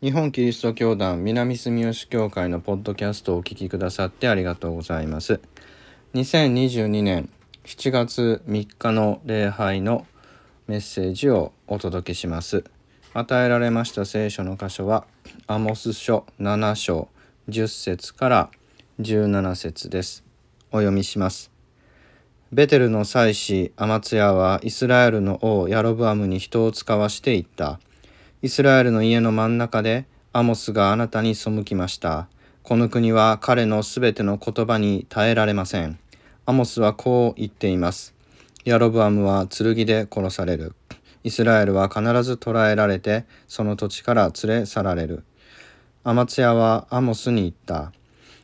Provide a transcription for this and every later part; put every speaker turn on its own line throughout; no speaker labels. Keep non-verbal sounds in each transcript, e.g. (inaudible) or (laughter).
日本キリスト教団南住吉教会のポッドキャストをお聞きくださってありがとうございます。2022年7月3日の礼拝のメッセージをお届けします。与えられました聖書の箇所はアモス書7章10節から17節です。お読みします。ベテルの祭司アマツヤはイスラエルの王ヤロブアムに人を使わしていった。イスラエルの家の真ん中でアモスがあなたに背きました。この国は彼のすべての言葉に耐えられません。アモスはこう言っています。ヤロブアムは剣で殺される。イスラエルは必ず捕らえられて、その土地から連れ去られる。アマツヤはアモスに言った。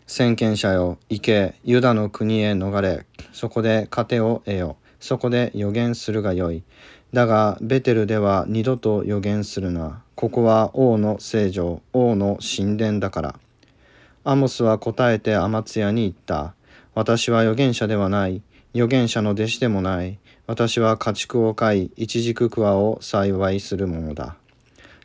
先見者よ、行け、ユダの国へ逃れ、そこで糧を得よ。そこで予言するがよい。だがベテルでは二度と予言するな。ここは王の聖女、王の神殿だから。アモスは答えてアマツヤに言った。私は預言者ではない。預言者の弟子でもない。私は家畜を飼い、一軸桑を栽培するものだ。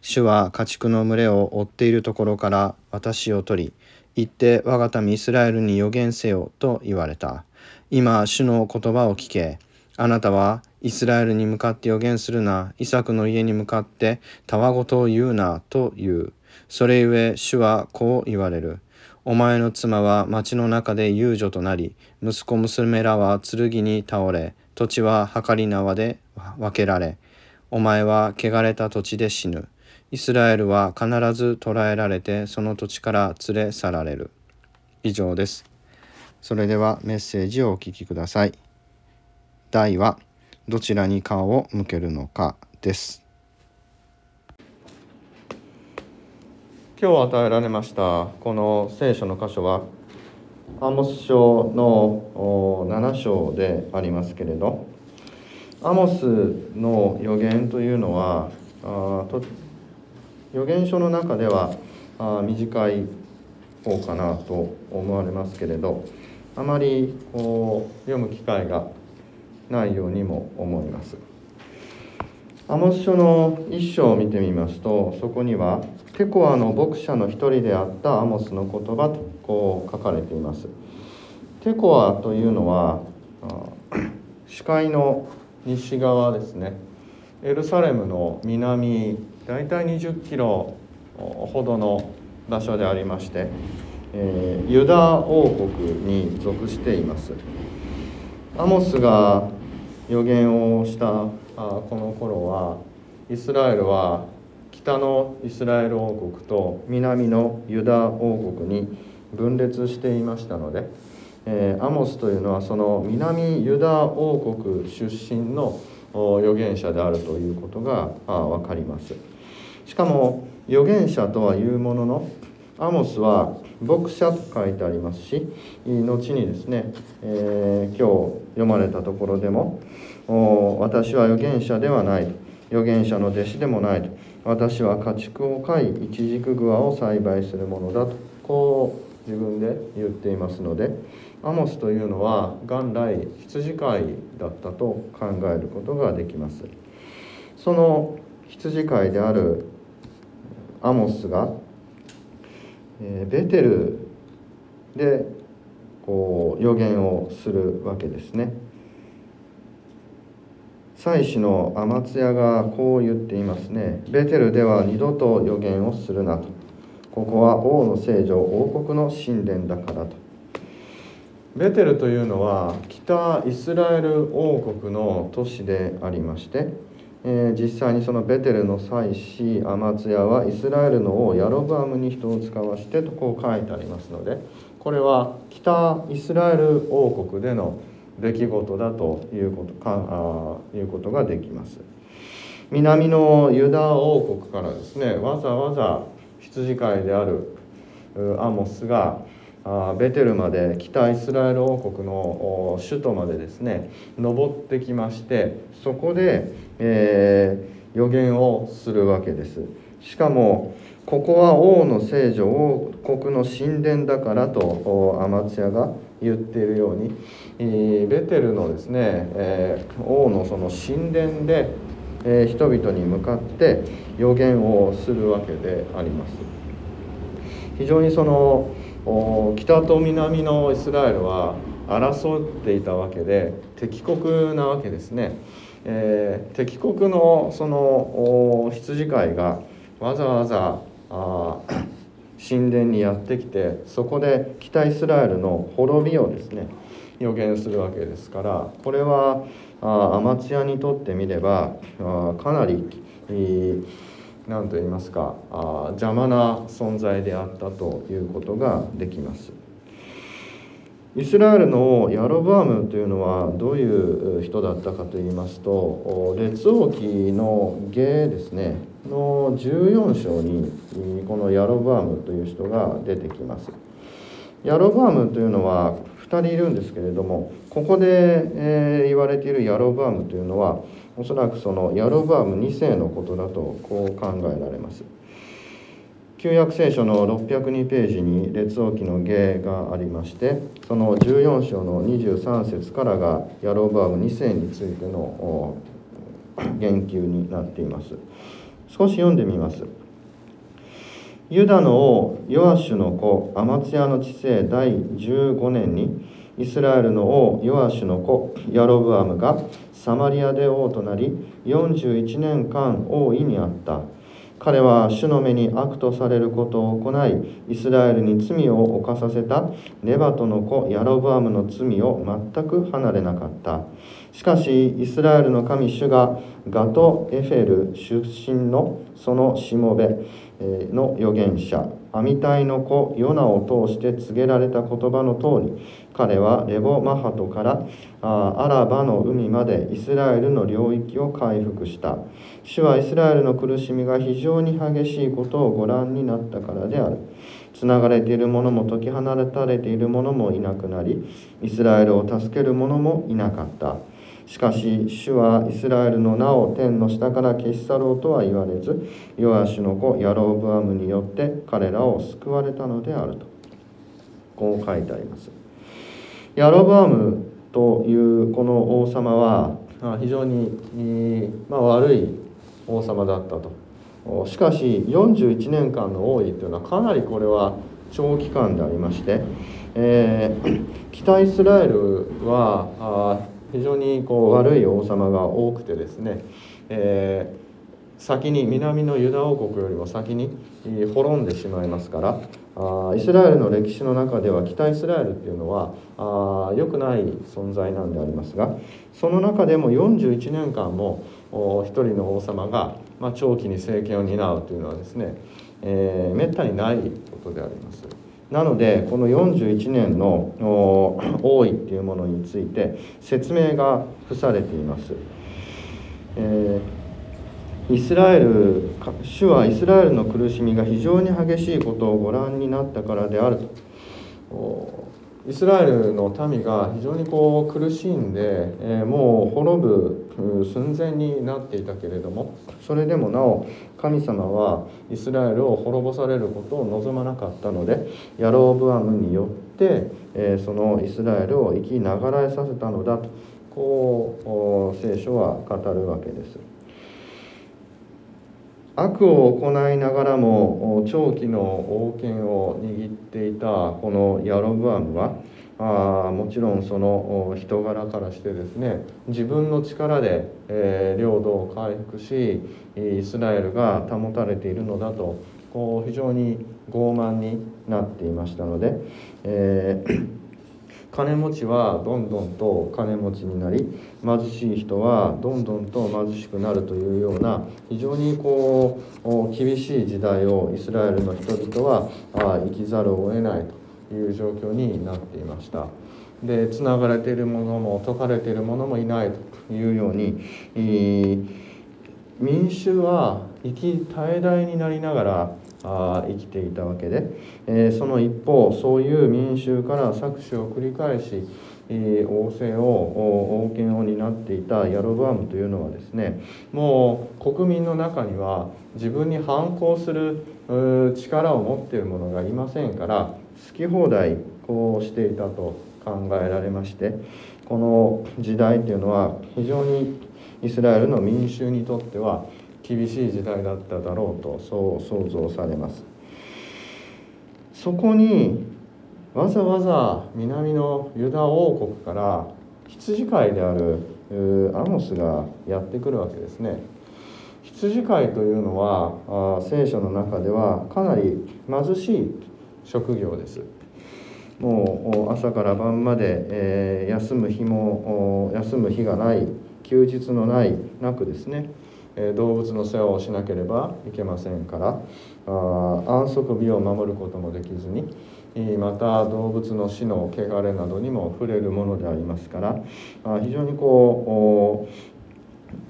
主は家畜の群れを追っているところから私を取り、行って我が民イスラエルに予言せよと言われた。今、主の言葉を聞け。あなたはイスラエルに向かって予言するな、イサクの家に向かってたわごとを言うな、と言う。それゆえ主はこう言われる。お前の妻は町の中で遊女となり、息子娘らは剣に倒れ、土地は計り縄で分けられ、お前は汚れた土地で死ぬ。イスラエルは必ず捕らえられて、その土地から連れ去られる。以上です。それではメッセージをお聞きください。題はどちらに顔を向けるのかです。今日与えられましたこの聖書の箇所はアモス書の7章でありますけれどアモスの予言というのはあと予言書の中ではあ短い方かなと思われますけれどあまりこう読む機会がないようにも思います。アモス書の一章を見てみますとそこにはテコアの牧者の一人であったアモスの言葉とこう書かれています。テコアというのは視界の西側ですねエルサレムの南大体20キロほどの場所でありまして、えー、ユダ王国に属していますアモスが予言をしたこの頃はイスラエルは北のイスラエル王国と南のユダ王国に分裂していましたので、え、アモスというのはその南ユダ王国出身の預言者であるということが分かります。しかも預言者とはいうもののアモスは牧者と書いてありますし後にですね、えー、今日読まれたところでも私は預言者ではない預言者の弟子でもない私は家畜を飼い一軸グアを栽培するものだと。こう自分で言っていますのでアモスというのは元来羊飼いだったと考えることができます。その羊飼いであるアモスがえベテルでこう予言をするわけですね。祭司のアマツヤがこう言っていますね。ベテルでは二度と予言をするなと。ここは王の聖女王国の神殿だからと。ベテルというのは北イスラエル王国の都市でありましてえー、実際にそのベテルの祭司アマツヤはイスラエルの王ヤロブアムに人を使わしてとこう書いてありますのでこれは北イスラエル王国での出来事だということかあいうことができます。南のユダ王国からですねわざわざ羊飼いであるアモスがベテルまで北イスラエル王国の首都までですね登ってきましてそこで、えー、予言をするわけですしかもここは王の聖女王国の神殿だからとアマツヤが言っているように。ベテルのですね、え、王のその神殿でえ、人々に向かって予言をするわけであります。非常にその北と南のイスラエルは争っていたわけで敵国なわけですね、えー、敵国のその羊飼いがわざわざあ神殿にやってきてそこで北イスラエルの滅びをですね予言するわけですからこれはあアマチュアにとってみればあかなり何と言いますかあ邪魔な存在であったということができます。イスラエルのヤロブアムというのはどういう人だったかといいますと列王記の芸ですねの14章にこのヤロブアムという人が出てきます。ヤロブアムというのは2人いるんですけれどもここで、言われているヤロブアムというのはおそらくそのヤロブアム2世のことだとこう考えられます。旧約聖書の602ページに列王記の芸がありましてその14章の23節からがヤロブアム2世についての言及になっています。少し読んでみます。ユダの王ヨアシュの子アマツヤの治世第15年にイスラエルの王ヨアシュの子ヤロブアムがサマリアで王となり41年間王位にあった。彼は主の目に悪とされることを行いイスラエルに罪を犯させたネバトの子ヤロブアムの罪を全く離れなかった。しかしイスラエルの神主がガト・エフェル出身のそのしもべの預言者アミタイの子ヨナを通して告げられた言葉の通り彼はレボマハトからアラバの海までイスラエルの領域を回復した。主はイスラエルの苦しみが非常に激しいことをご覧になったからである。つながれている者も解き放たれている者もいなくなりイスラエルを助ける者もいなかった。しかし主はイスラエルの名を天の下から消し去ろうとは言われずヨアシの子ヤローブアムによって彼らを救われたのであるとこう書いてあります。ヤロブアムというこの王様は非常に、まあ、悪い王様だったと。しかし41年間の王位というのはかなりこれは長期間でありまして、えー、(clears throat) 北イスラエルは非常にこう悪い王様が多くてですね、えー、先に南のユダ王国よりも先に滅んでしまいますからあイスラエルの歴史の中では北イスラエルっていうのはあ良くない存在なんでありますがその中でも41年間も一人の王様が、まあ、長期に政権を担うというのはですね、えー、めったにないことであります。なのでこの41年の王位っていうものについて説明が付されています。えー、イスラエル主はイスラエルの苦しみが非常に激しいことをご覧になったからであるとイスラエルの民が非常にこう苦しんで、え、もう滅ぶ寸前になっていたけれどもそれでもなお神様はイスラエルを滅ぼされることを望まなかったのでヤローブアムによって、え、そのイスラエルを生きながらえさせたのだとこう聖書は語るわけです。悪を行いながらも長期の王権を握っていたこのヤロブアムはあもちろんその人柄からしてですね自分の力で、えー、領土を回復しイスラエルが保たれているのだとこう非常に傲慢になっていましたので、えー金持ちはどんどんと金持ちになり貧しい人はどんどんと貧しくなるというような非常にこう厳しい時代をイスラエルの人々は生きざるを得ないという状況になっていました。でつながれているものも解かれているものもいないというように民衆は生き絶え絶えになりながらあ生きていたわけで、えー、その一方そういう民衆から搾取を繰り返し、えー、王政を王権を担っていたヤロブアムというのはですねもう国民の中には自分に反抗する力を持っている者がいませんから好き放題こうしていたと考えられましてこの時代というのは非常にイスラエルの民衆にとっては厳しい時代だっただろうとそう想像されます。そこにわざわざ南のユダ王国から羊飼いであるアモスがやってくるわけですね。羊飼いというのは聖書の中ではかなり貧しい職業です。もう朝から晩まで、え、休む日も休む日がない休日のないなくですね、動物の世話をしなければいけませんから安息日を守ることもできずにまた動物の死の汚れなどにも触れるものでありますから非常にこ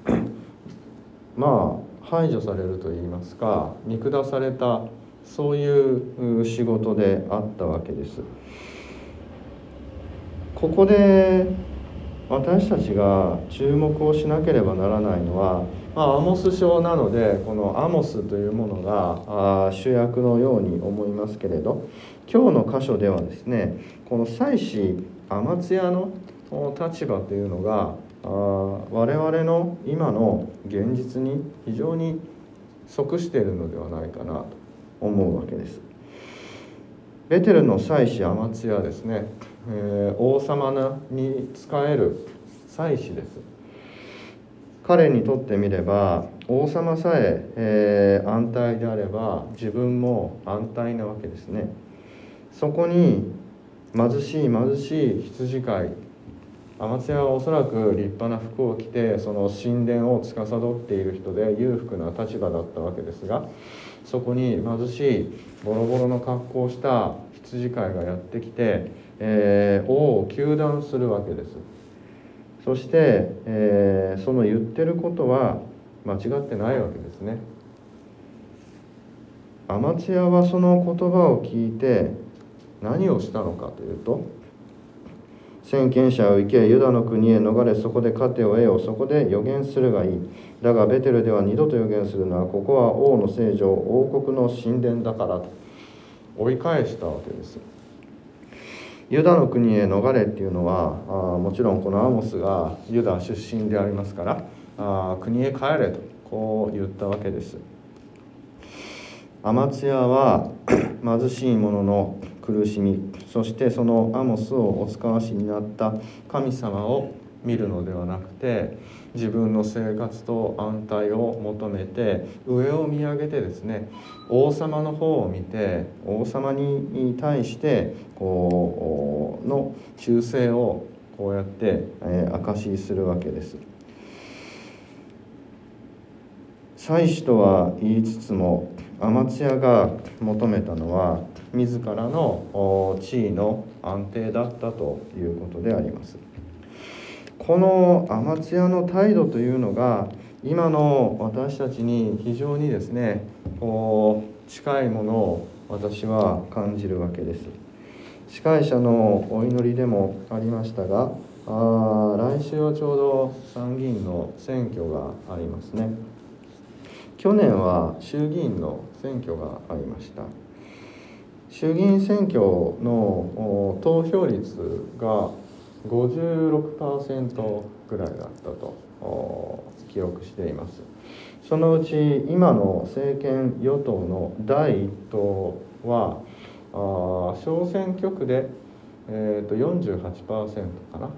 う (coughs) まあ排除されるといいますか見下されたそういう仕事であったわけです。ここで私たちが注目をしなければならないのは、まあ、アモス書なのでこのアモスというものが主役のように思いますけれど今日の箇所ではですねこの祭司アマツヤの立場というのがあ我々の今の現実に非常に即しているのではないかなと思うわけです。ベテルの祭司アマツヤですね、えー、王様に仕える祭司です。彼にとってみれば王様さええー、安泰であれば自分も安泰なわけですね。そこに貧しい貧しい羊飼いアマツヤはおそらく立派な服を着てその神殿を司っている人で裕福な立場だったわけですがそこに貧しいボロボロの格好をした羊飼いがやってきて、えー、王を糾弾するわけです。そして、えー、その言ってることは間違ってないわけですね。アマツヤはその言葉を聞いて何をしたのかというと先見者を行けユダの国へ逃れそこで糧を得よそこで予言するがいい。だがベテルでは二度と予言するのはここは王の聖女王国の神殿だからと追い返したわけです。ユダの国へ逃れっていうのはあもちろんこのアモスがユダ出身でありますからあ国へ帰れとこう言ったわけです。アマツヤは (clears throat) 貧しい者の苦しみそしてそのアモスをお使わしになった神様を見るのではなくて自分の生活と安泰を求めて上を見上げてですね王様の方を見て王様に対してこうの忠誠をこうやって、えー、証しするわけです。祭司とは言いつつもアマツヤが求めたのは自らの地位の安定だったということでありますこのアマツヤの態度というのが今の私たちに非常にですねこう近いものを私は感じるわけです。司会者のお祈りでもありましたがあ来週はちょうど参議院の選挙がありますね。去年は衆議院の選挙がありました。衆議院選挙の投票率が56%ぐらいだったと記憶していますそのうち今の政権与党の第一党はあ小選挙区で、えー、と48%かな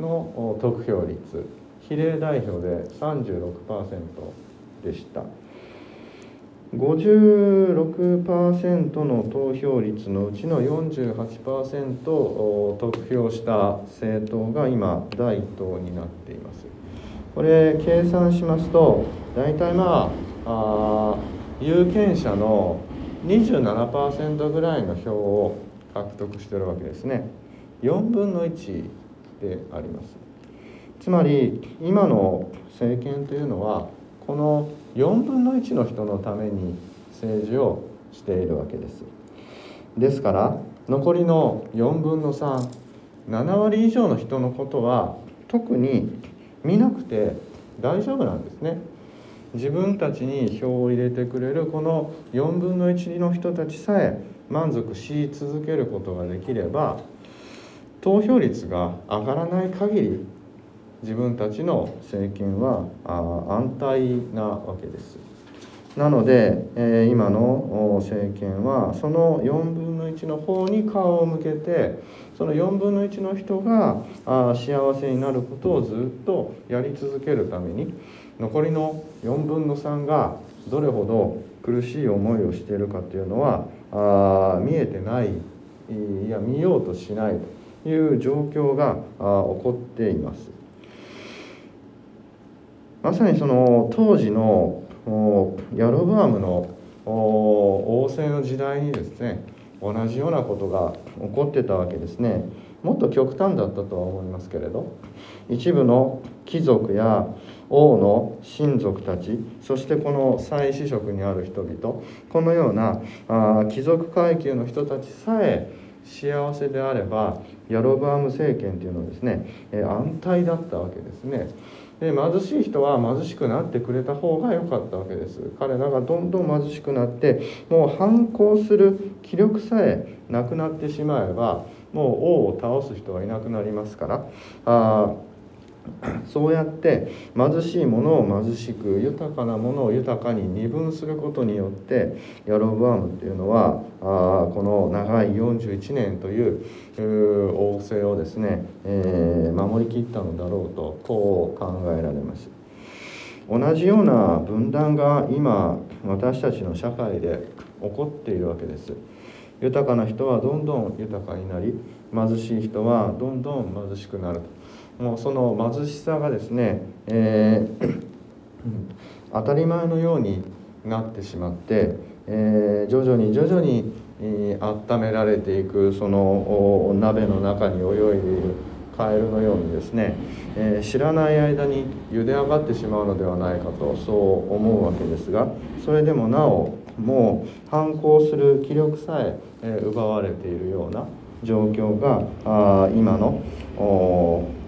の得票率比例代表で36%でした。56%の投票率のうちの48%を得票した政党が今第1党になっています。これ計算しますと大体まああ有権者の27%ぐらいの票を獲得してるわけですね。4分の1であります。つまり今の政権というのはこの4分の1の人のために政治をしているわけです。ですから残りの4分の37割以上の人のことは特に見なくて大丈夫なんですね。自分たちに票を入れてくれるこの4分の1の人たちさえ満足し続けることができれば投票率が上がらない限り自分たちの政権は安泰なわけです。なので、えー、今の政権はその4分の1の方に顔を向けてその4分の1の人があ幸せになることをずっとやり続けるために残りの4分の3がどれほど苦しい思いをしているかというのはあ見えてないいや見ようとしないという状況が起こっています。まさにその当時のヤロブアムの王政の時代にですね同じようなことが起こってたわけですねもっと極端だったとは思いますけれど一部の貴族や王の親族たちそしてこの祭司職にある人々このようなあ貴族階級の人たちさえ幸せであればヤロブアム政権というのはですね、安泰だったわけですね。で貧しい人は貧しくなってくれた方が良かったわけです。彼らがどんどん貧しくなってもう反抗する気力さえなくなってしまえばもう王を倒す人はいなくなりますから。あそうやって貧しいものを貧しく豊かなものを豊かに二分することによってヤロブアムっていうのはあこの長い41年という王政をですね、えー、守りきったのだろうとこう考えられます。同じような分断が今私たちの社会で起こっているわけです。豊かな人はどんどん豊かになり貧しい人はどんどん貧しくなると。もうその貧しさがですね、えー、当たり前のようになってしまって、えー、徐々に徐々に、えー、温められていくその鍋の中に泳いでいるカエルのようにですね、えー、知らない間に茹で上がってしまうのではないかとそう思うわけですがそれでもなおもう反抗する気力さええ奪われているような状況があ今の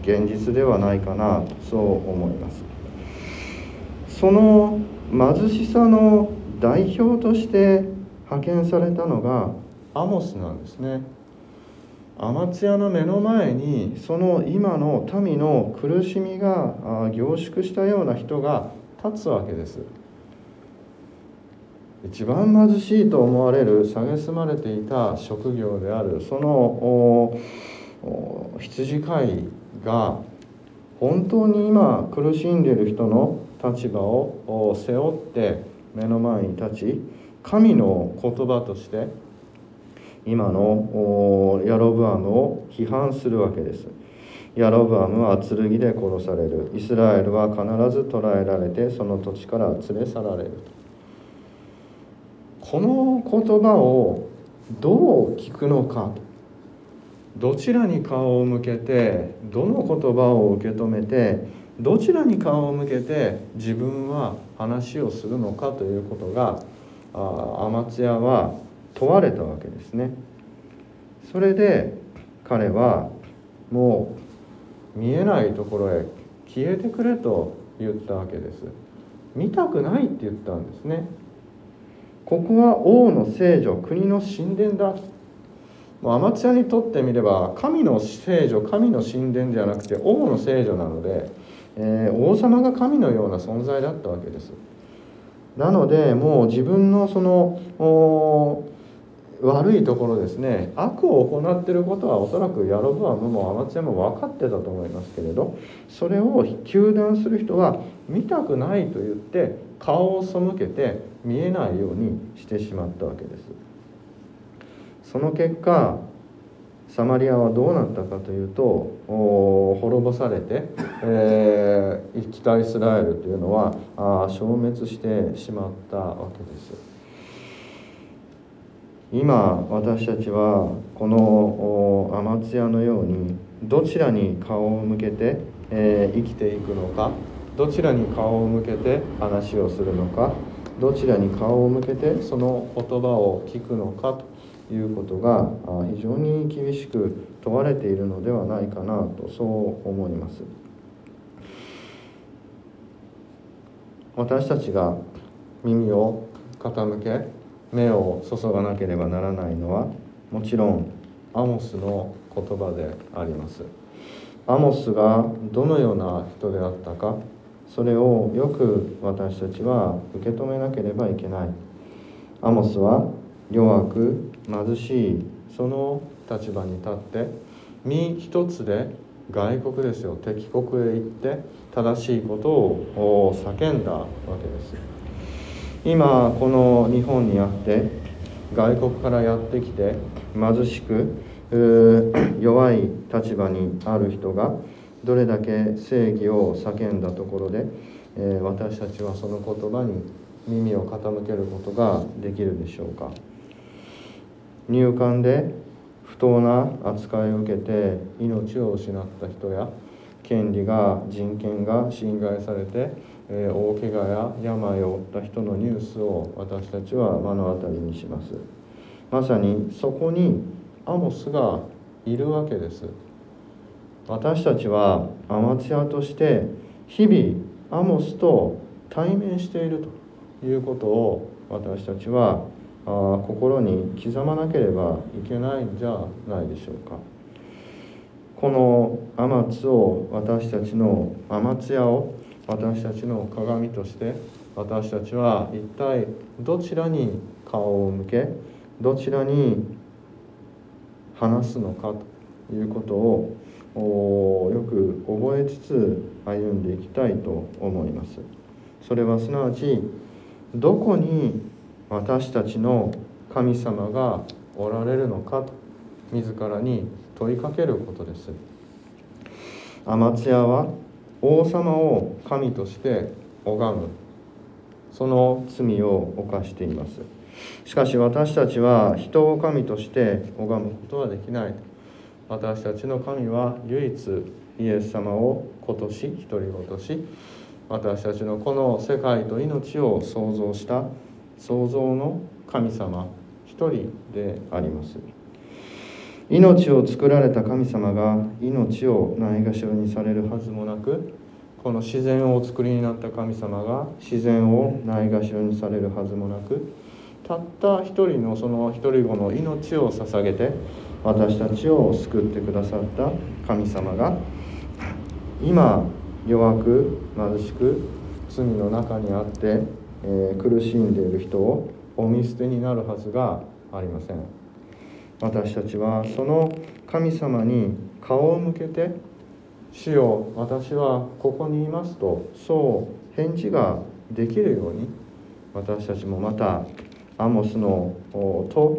現実ではないかなそう思います。その貧しさの代表として派遣されたのがアモスなんですね。アマツヤの目の前にその今の民の苦しみが凝縮したような人が立つわけです。一番貧しいと思われる蔑まれていた職業であるその羊飼いが本当に今苦しんでいる人の立場を背負って目の前に立ち神の言葉として今のヤロブアムを批判するわけです。ヤロブアムは剣で殺される。イスラエルは必ず捕らえられてその土地から連れ去られるこの言葉をどう聞くのかどちらに顔を向けてどの言葉を受け止めてどちらに顔を向けて自分は話をするのかということがあアマツヤは問われたわけですね。それで彼はもう見えないところへ消えてくれと言ったわけです。見たくないって言ったんですね。ここは王の聖女国の神殿だ。アマチュアにとってみれば神の聖女神の神殿じゃなくて王の聖女なので、えー、王様が神のような存在だったわけです。なのでもう自分のその悪いところですね悪を行ってることはおそらくヤロブアムもアマチュアも分かってたと思いますけれどそれを糾弾する人は見たくないと言って顔を背けて見えないようにしてしまったわけです。その結果サマリアはどうなったかというと滅ぼされて、えー、北イスラエルというのはあ消滅してしまったわけです今私たちはこのアマツヤのようにどちらに顔を向けて、えー、生きていくのかどちらに顔を向けて話をするのかどちらに顔を向けてその言葉を聞くのかということが非常に厳しく問われているのではないかなとそう思います。私たちが耳を傾け目を注がなければならないのはもちろんアモスの言葉であります。アモスがどのような人であったかそれをよく私たちは受け止めなければいけない。アモスは弱く貧しいその立場に立って身一つで外国ですよ。敵国へ行って正しいことを叫んだわけです。今この日本にあって外国からやってきて貧しく弱い立場にある人がどれだけ正義を叫んだところで、え私たちはその言葉に耳を傾けることができるでしょうか。入管で不当な扱いを受けて命を失った人や権利が人権が侵害されて、え大怪我や病を負った人のニュースを私たちは目の当たりにします。まさにそこにアモスがいるわけです。私たちはアマツヤとして日々アモスと対面しているということを私たちはあ心に刻まなければいけないんじゃないでしょうか。このアマツを私たちのアマツヤを私たちの鏡として私たちは一体どちらに顔を向けどちらに話すのかということをよく覚えつつ歩んでいきたいと思います。それはすなわちどこに私たちの神様がおられるのかと自らに問いかけることです。アマツヤは王様を神として拝む。その罪を犯しています。しかし私たちは人を神として拝むことはできない。私たちの神は唯一イエス様を今年独り言し私たちのこの世界と命を創造した創造の神様一人であります。命を作られた神様が命をないがしろにされるはずもなくこの自然をお作りになった神様が自然をないがしろにされるはずもなくたった一人のその一人子の命を捧げて私たちを救ってくださった神様が今弱く貧しく罪の中にあって、えー、苦しんでいる人をお見捨てになるはずがありません。私たちはその神様に顔を向けて「主よ私はここにいます」とそう返事ができるように私たちもまたアモスのと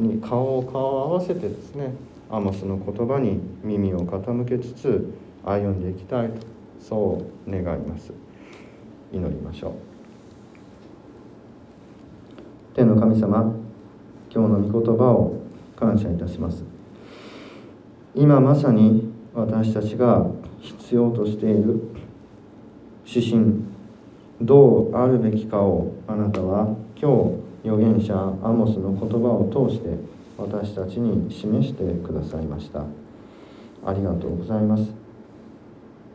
に顔を顔を合わせてですねアモスの言葉に耳を傾けつつ歩んでいきたいとそう願います。祈りましょう。天の神様今日の御言葉を感謝いたします。今まさに私たちが必要としている指針どうあるべきかをあなたは今日預言者アモスの言葉を通して私たちに示してくださいました。ありがとうございます。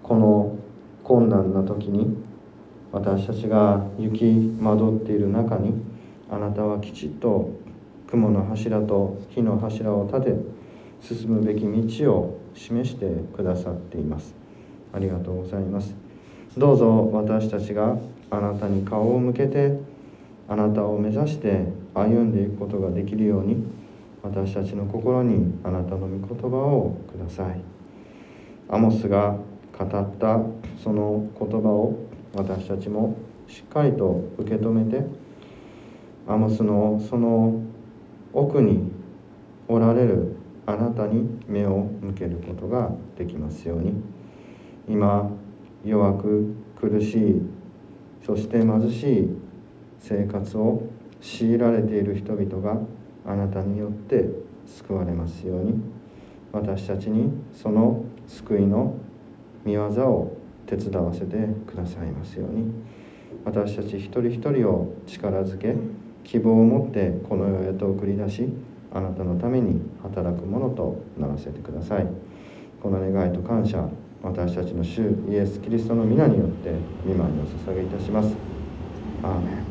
この困難な時に私たちが行き惑っている中にあなたはきちっと雲の柱と火の柱を立て進むべき道を示してくださっています。ありがとうございます。どうぞ私たちがあなたに顔を向けてあなたを目指して歩んでいくことができるように私たちの心にあなたの御言葉をください。アモスが語ったその言葉を私たちもしっかりと受け止めてアモスのその奥におられるあなたに目を向けることができますように。今弱く苦しいそして貧しい生活を強いられている人々があなたによって救われますように。私たちにその救いの見業を手伝わせてくださいますように。私たち一人一人を力づけ希望を持ってこの世へと送り出しあなたのために働くものとならせてください。この願いと感謝私たちの主イエス・キリストの皆によって御前を捧げいたします。アーメン。